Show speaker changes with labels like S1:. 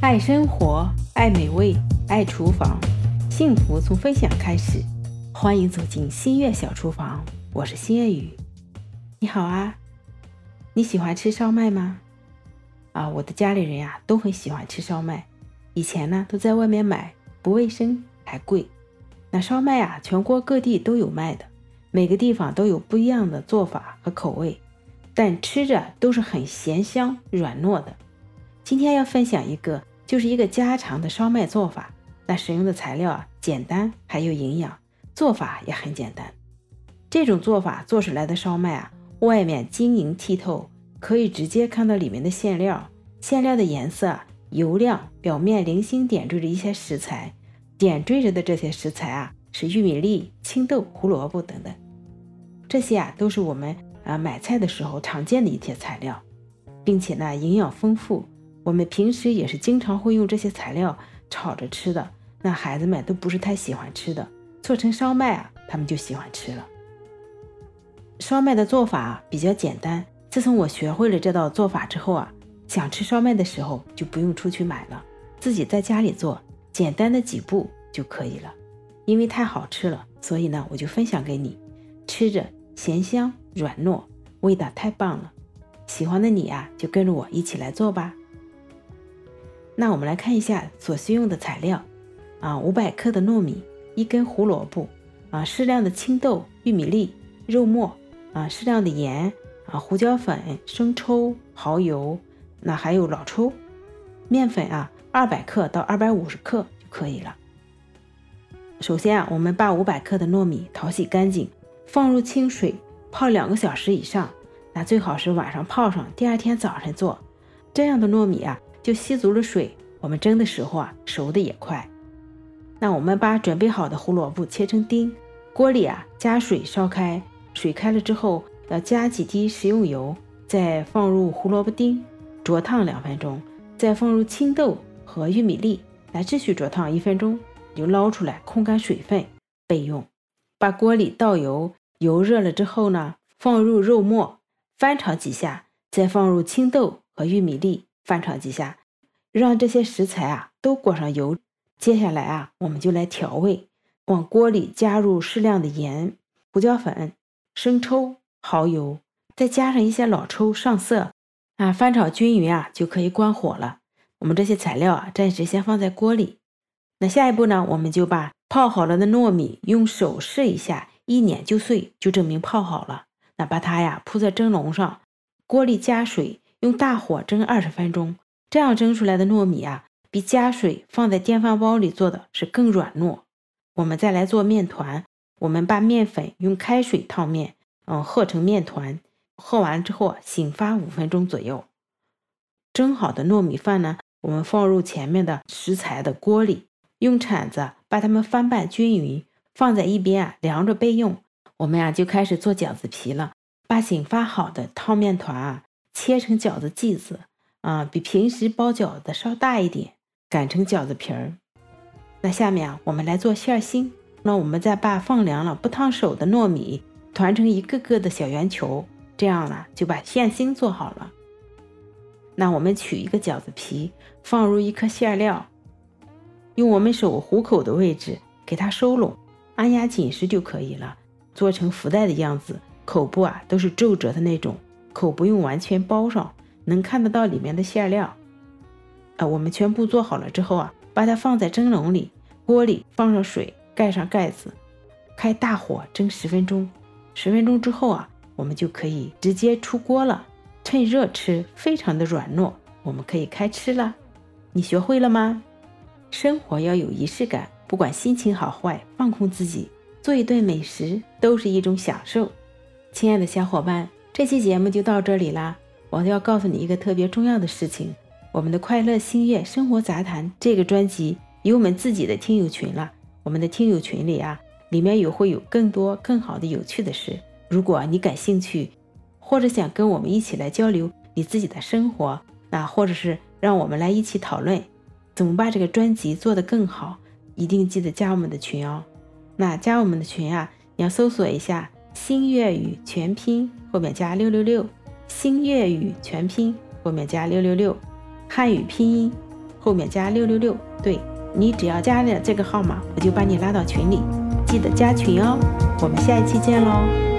S1: 爱生活，爱美味，爱厨房，幸福从分享开始。欢迎走进新月小厨房，我是新月雨。你好啊，你喜欢吃烧麦吗？啊，我的家里人呀都很喜欢吃烧麦。以前呢都在外面买，不卫生还贵。那烧麦啊，全国各地都有卖的，每个地方都有不一样的做法和口味，但吃着都是很咸香软糯的。今天要分享一个，就是一个家常的烧麦做法。那使用的材料啊简单，还有营养，做法也很简单。这种做法做出来的烧麦啊，外面晶莹剔透，可以直接看到里面的馅料，馅料的颜色油亮，表面零星点缀着一些食材，点缀着的这些食材啊是玉米粒、青豆、胡萝卜等等，这些啊都是我们啊买菜的时候常见的一些材料，并且呢营养丰富。我们平时也是经常会用这些材料炒着吃的，那孩子们都不是太喜欢吃的，做成烧麦啊，他们就喜欢吃了。烧麦的做法比较简单，自从我学会了这道做法之后啊，想吃烧麦的时候就不用出去买了，自己在家里做，简单的几步就可以了。因为太好吃了，所以呢，我就分享给你，吃着咸香软糯，味道太棒了。喜欢的你啊，就跟着我一起来做吧。那我们来看一下所需用的材料啊，五百克的糯米，一根胡萝卜啊，适量的青豆、玉米粒、肉末啊，适量的盐啊，胡椒粉、生抽、蚝油，那还有老抽，面粉啊，二百克到二百五十克就可以了。首先啊，我们把五百克的糯米淘洗干净，放入清水泡两个小时以上，那最好是晚上泡上，第二天早晨做，这样的糯米啊。就吸足了水，我们蒸的时候啊，熟的也快。那我们把准备好的胡萝卜切成丁，锅里啊加水烧开，水开了之后要加几滴食用油，再放入胡萝卜丁，灼烫两分钟，再放入青豆和玉米粒，来继续灼烫一分钟，就捞出来控干水分备用。把锅里倒油，油热了之后呢，放入肉末，翻炒几下，再放入青豆和玉米粒。翻炒几下，让这些食材啊都裹上油。接下来啊，我们就来调味，往锅里加入适量的盐、胡椒粉、生抽、蚝油，再加上一些老抽上色啊，翻炒均匀啊，就可以关火了。我们这些材料啊，暂时先放在锅里。那下一步呢，我们就把泡好了的糯米用手试一下，一碾就碎，就证明泡好了。那把它呀铺在蒸笼上，锅里加水。用大火蒸二十分钟，这样蒸出来的糯米啊，比加水放在电饭煲里做的是更软糯。我们再来做面团，我们把面粉用开水烫面，嗯，和成面团，和完之后醒发五分钟左右。蒸好的糯米饭呢，我们放入前面的食材的锅里，用铲子把它们翻拌均匀，放在一边啊，凉着备用。我们呀就开始做饺子皮了，把醒发好的烫面团啊。切成饺子剂子啊，比平时包饺子稍大一点，擀成饺子皮儿。那下面啊，我们来做馅心。那我们再把放凉了不烫手的糯米团成一个个的小圆球，这样呢就把馅心做好了。那我们取一个饺子皮，放入一颗馅料，用我们手虎口的位置给它收拢，按压紧实就可以了。做成福袋的样子，口部啊都是皱褶的那种。口不用完全包上，能看得到里面的馅料。啊，我们全部做好了之后啊，把它放在蒸笼里，锅里放上水，盖上盖子，开大火蒸十分钟。十分钟之后啊，我们就可以直接出锅了，趁热吃，非常的软糯。我们可以开吃了。你学会了吗？生活要有仪式感，不管心情好坏，放空自己，做一顿美食都是一种享受。亲爱的小伙伴。这期节目就到这里啦！我要告诉你一个特别重要的事情：我们的《快乐星月生活杂谈》这个专辑有我们自己的听友群了。我们的听友群里啊，里面有会有更多更好的有趣的事。如果你感兴趣，或者想跟我们一起来交流你自己的生活，那或者是让我们来一起讨论怎么把这个专辑做得更好，一定记得加我们的群哦。那加我们的群啊，你要搜索一下。星月语全拼后面加六六六，新粤语全拼后面加六六六，汉语拼音后后面加六六六。对你只要加了这个号码，我就把你拉到群里，记得加群哦。我们下一期见喽。